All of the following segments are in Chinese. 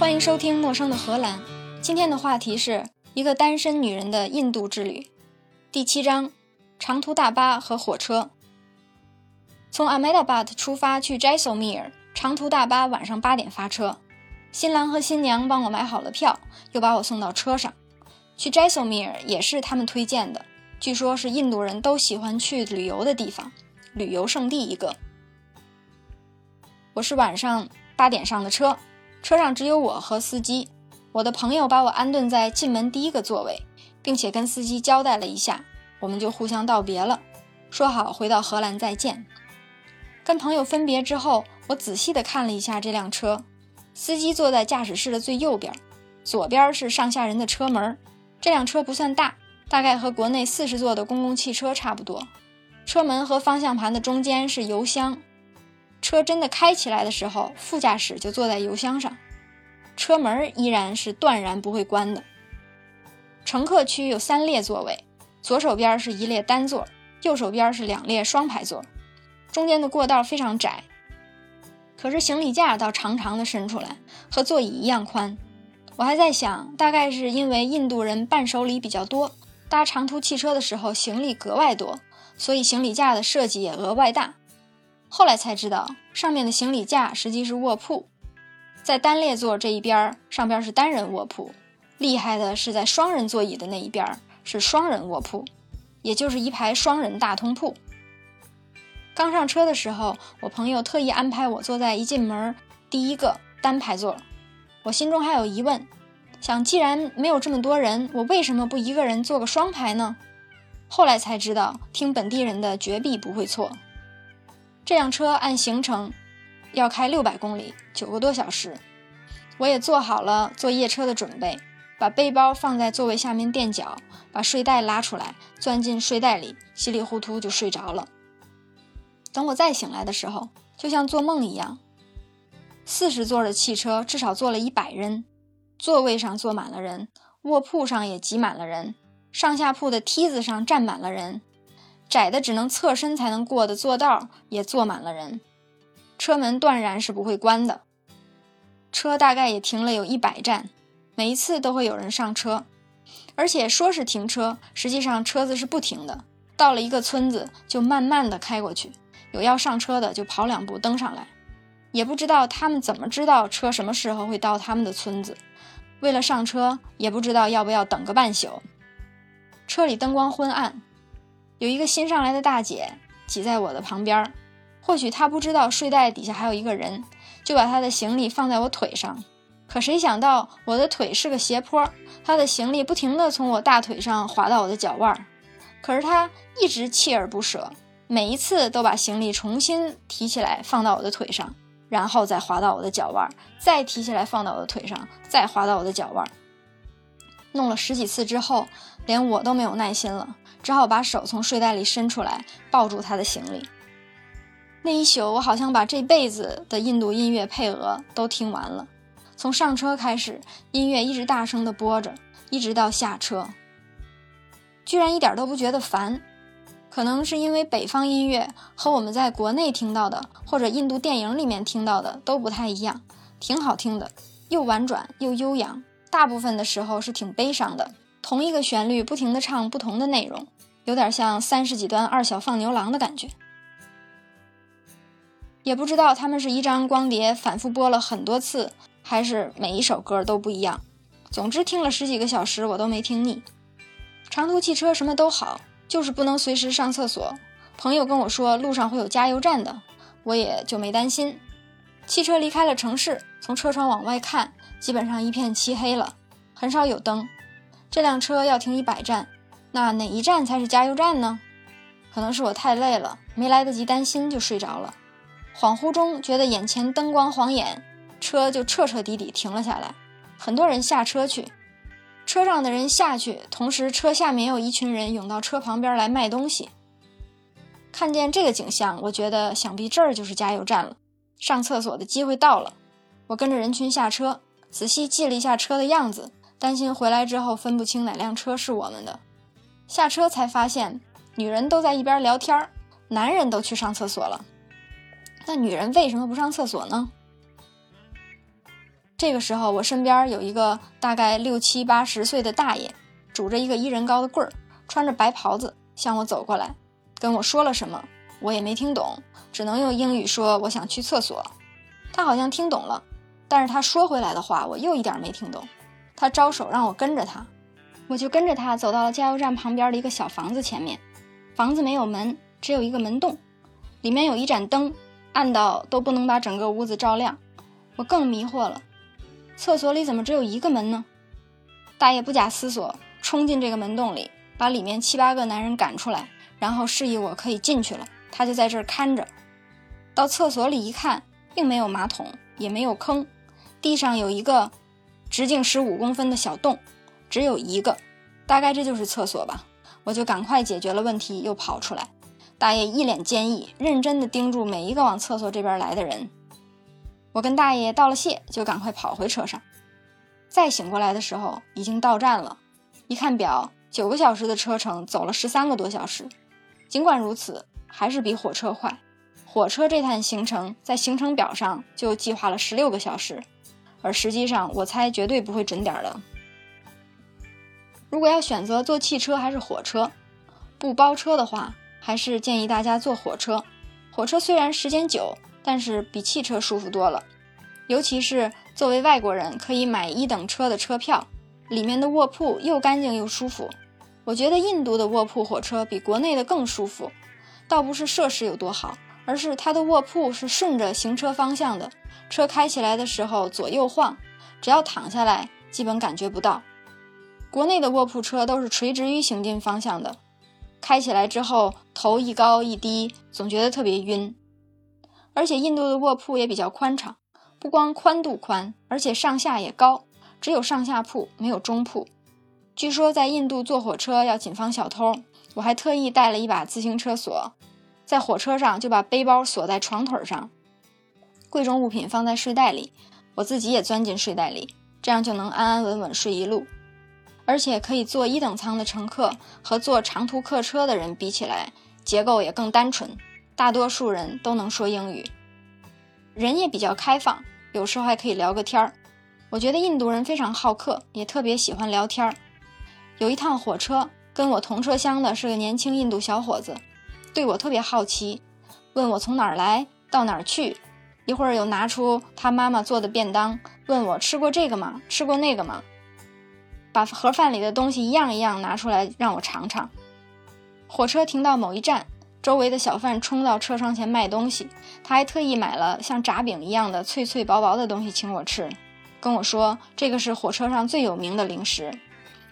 欢迎收听《陌生的荷兰》。今天的话题是一个单身女人的印度之旅，第七章：长途大巴和火车。从 Ahmedabad 出发去 Jaisalmer，长途大巴晚上八点发车。新郎和新娘帮我买好了票，又把我送到车上。去 Jaisalmer 也是他们推荐的，据说是印度人都喜欢去旅游的地方，旅游胜地一个。我是晚上八点上的车，车上只有我和司机。我的朋友把我安顿在进门第一个座位，并且跟司机交代了一下，我们就互相道别了，说好回到荷兰再见。跟朋友分别之后，我仔细地看了一下这辆车，司机坐在驾驶室的最右边，左边是上下人的车门。这辆车不算大，大概和国内四十座的公共汽车差不多。车门和方向盘的中间是油箱。车真的开起来的时候，副驾驶就坐在油箱上，车门依然是断然不会关的。乘客区有三列座位，左手边是一列单座，右手边是两列双排座，中间的过道非常窄。可是行李架倒长长的伸出来，和座椅一样宽。我还在想，大概是因为印度人伴手礼比较多，搭长途汽车的时候行李格外多，所以行李架的设计也额外大。后来才知道，上面的行李架实际是卧铺，在单列座这一边上边是单人卧铺，厉害的是在双人座椅的那一边是双人卧铺，也就是一排双人大通铺。刚上车的时候，我朋友特意安排我坐在一进门第一个单排座，我心中还有疑问，想既然没有这么多人，我为什么不一个人坐个双排呢？后来才知道，听本地人的绝壁不会错。这辆车按行程要开六百公里，九个多小时。我也做好了坐夜车的准备，把背包放在座位下面垫脚，把睡袋拉出来，钻进睡袋里，稀里糊涂就睡着了。等我再醒来的时候，就像做梦一样。四十座的汽车至少坐了一百人，座位上坐满了人，卧铺上也挤满了人，上下铺的梯子上站满了人。窄的只能侧身才能过的坐道也坐满了人，车门断然是不会关的。车大概也停了有一百站，每一次都会有人上车，而且说是停车，实际上车子是不停的。到了一个村子就慢慢的开过去，有要上车的就跑两步登上来。也不知道他们怎么知道车什么时候会到他们的村子，为了上车也不知道要不要等个半宿。车里灯光昏暗。有一个新上来的大姐挤在我的旁边，或许她不知道睡袋底下还有一个人，就把她的行李放在我腿上。可谁想到我的腿是个斜坡，她的行李不停地从我大腿上滑到我的脚腕儿。可是她一直锲而不舍，每一次都把行李重新提起来放到我的腿上，然后再滑到我的脚腕儿，再提起来放到我的腿上，再滑到我的脚腕儿。弄了十几次之后，连我都没有耐心了。只好把手从睡袋里伸出来，抱住他的行李。那一宿，我好像把这辈子的印度音乐配额都听完了。从上车开始，音乐一直大声地播着，一直到下车，居然一点都不觉得烦。可能是因为北方音乐和我们在国内听到的，或者印度电影里面听到的都不太一样，挺好听的，又婉转又悠扬。大部分的时候是挺悲伤的。同一个旋律不停地唱不同的内容，有点像三十几段二小放牛郎的感觉。也不知道他们是一张光碟反复播了很多次，还是每一首歌都不一样。总之听了十几个小时，我都没听腻。长途汽车什么都好，就是不能随时上厕所。朋友跟我说路上会有加油站的，我也就没担心。汽车离开了城市，从车窗往外看，基本上一片漆黑了，很少有灯。这辆车要停一百站，那哪一站才是加油站呢？可能是我太累了，没来得及担心就睡着了。恍惚中觉得眼前灯光晃眼，车就彻彻底底停了下来。很多人下车去，车上的人下去，同时车下面有一群人涌到车旁边来卖东西。看见这个景象，我觉得想必这儿就是加油站了。上厕所的机会到了，我跟着人群下车，仔细记了一下车的样子。担心回来之后分不清哪辆车是我们的，下车才发现女人都在一边聊天男人都去上厕所了。那女人为什么不上厕所呢？这个时候，我身边有一个大概六七八十岁的大爷，拄着一个一人高的棍儿，穿着白袍子向我走过来，跟我说了什么，我也没听懂，只能用英语说我想去厕所。他好像听懂了，但是他说回来的话我又一点没听懂。他招手让我跟着他，我就跟着他走到了加油站旁边的一个小房子前面。房子没有门，只有一个门洞，里面有一盏灯，暗到都不能把整个屋子照亮。我更迷惑了，厕所里怎么只有一个门呢？大爷不假思索冲进这个门洞里，把里面七八个男人赶出来，然后示意我可以进去了。他就在这儿看着。到厕所里一看。并没有马桶，也没有坑，地上有一个直径十五公分的小洞，只有一个，大概这就是厕所吧。我就赶快解决了问题，又跑出来。大爷一脸坚毅，认真地盯住每一个往厕所这边来的人。我跟大爷道了谢，就赶快跑回车上。再醒过来的时候，已经到站了。一看表，九个小时的车程，走了十三个多小时。尽管如此，还是比火车快。火车这趟行程在行程表上就计划了十六个小时，而实际上我猜绝对不会准点的。如果要选择坐汽车还是火车，不包车的话，还是建议大家坐火车。火车虽然时间久，但是比汽车舒服多了。尤其是作为外国人，可以买一等车的车票，里面的卧铺又干净又舒服。我觉得印度的卧铺火车比国内的更舒服，倒不是设施有多好。而是它的卧铺是顺着行车方向的，车开起来的时候左右晃，只要躺下来基本感觉不到。国内的卧铺车都是垂直于行进方向的，开起来之后头一高一低，总觉得特别晕。而且印度的卧铺也比较宽敞，不光宽度宽，而且上下也高，只有上下铺没有中铺。据说在印度坐火车要谨防小偷，我还特意带了一把自行车锁。在火车上就把背包锁在床腿上，贵重物品放在睡袋里，我自己也钻进睡袋里，这样就能安安稳稳睡一路。而且可以坐一等舱的乘客和坐长途客车的人比起来，结构也更单纯，大多数人都能说英语，人也比较开放，有时候还可以聊个天儿。我觉得印度人非常好客，也特别喜欢聊天儿。有一趟火车，跟我同车厢的是个年轻印度小伙子。对我特别好奇，问我从哪儿来到哪儿去，一会儿又拿出他妈妈做的便当，问我吃过这个吗？吃过那个吗？把盒饭里的东西一样一样拿出来让我尝尝。火车停到某一站，周围的小贩冲到车窗前卖东西，他还特意买了像炸饼一样的脆脆薄薄的东西请我吃，跟我说这个是火车上最有名的零食。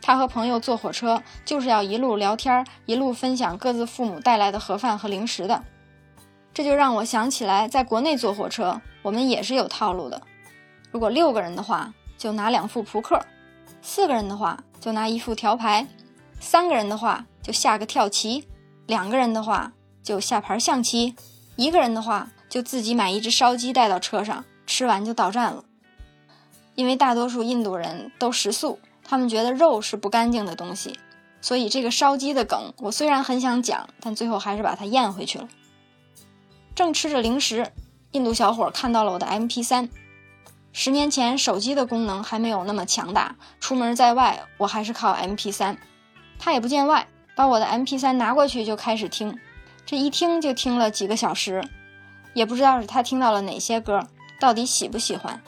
他和朋友坐火车，就是要一路聊天，一路分享各自父母带来的盒饭和零食的。这就让我想起来，在国内坐火车，我们也是有套路的。如果六个人的话，就拿两副扑克；四个人的话，就拿一副条牌；三个人的话，就下个跳棋；两个人的话，就下盘象棋；一个人的话，就自己买一只烧鸡带到车上，吃完就到站了。因为大多数印度人都食素。他们觉得肉是不干净的东西，所以这个烧鸡的梗，我虽然很想讲，但最后还是把它咽回去了。正吃着零食，印度小伙看到了我的 MP3。十年前手机的功能还没有那么强大，出门在外我还是靠 MP3。他也不见外，把我的 MP3 拿过去就开始听，这一听就听了几个小时，也不知道是他听到了哪些歌，到底喜不喜欢，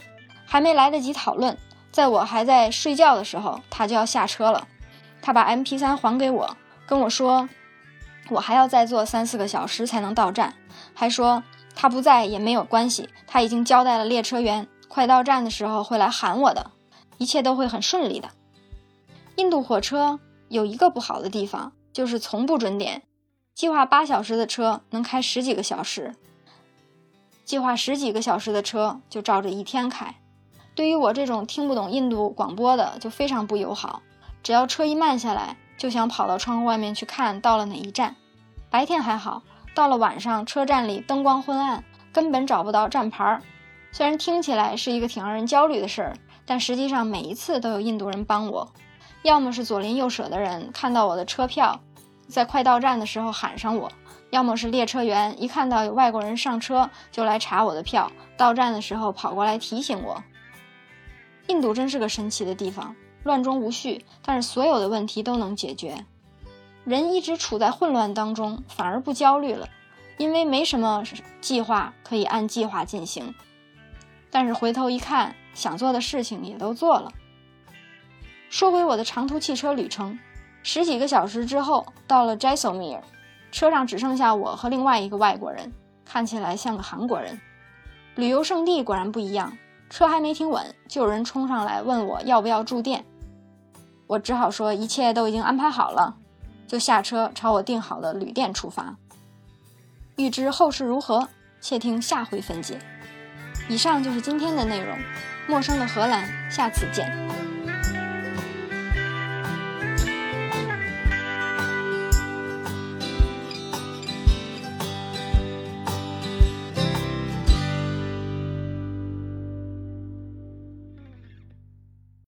还没来得及讨论。在我还在睡觉的时候，他就要下车了。他把 MP3 还给我，跟我说，我还要再坐三四个小时才能到站，还说他不在也没有关系，他已经交代了列车员，快到站的时候会来喊我的，一切都会很顺利的。印度火车有一个不好的地方，就是从不准点，计划八小时的车能开十几个小时，计划十几个小时的车就照着一天开。对于我这种听不懂印度广播的，就非常不友好。只要车一慢下来，就想跑到窗户外面去看到了哪一站。白天还好，到了晚上，车站里灯光昏暗，根本找不到站牌儿。虽然听起来是一个挺让人焦虑的事儿，但实际上每一次都有印度人帮我。要么是左邻右舍的人看到我的车票，在快到站的时候喊上我；要么是列车员一看到有外国人上车，就来查我的票，到站的时候跑过来提醒我。印度真是个神奇的地方，乱中无序，但是所有的问题都能解决。人一直处在混乱当中，反而不焦虑了，因为没什么计划可以按计划进行。但是回头一看，想做的事情也都做了。说回我的长途汽车旅程，十几个小时之后到了 Jaisalmer，车上只剩下我和另外一个外国人，看起来像个韩国人。旅游胜地果然不一样。车还没停稳，就有人冲上来问我要不要住店，我只好说一切都已经安排好了，就下车朝我订好的旅店出发。欲知后事如何，且听下回分解。以上就是今天的内容，陌生的荷兰，下次见。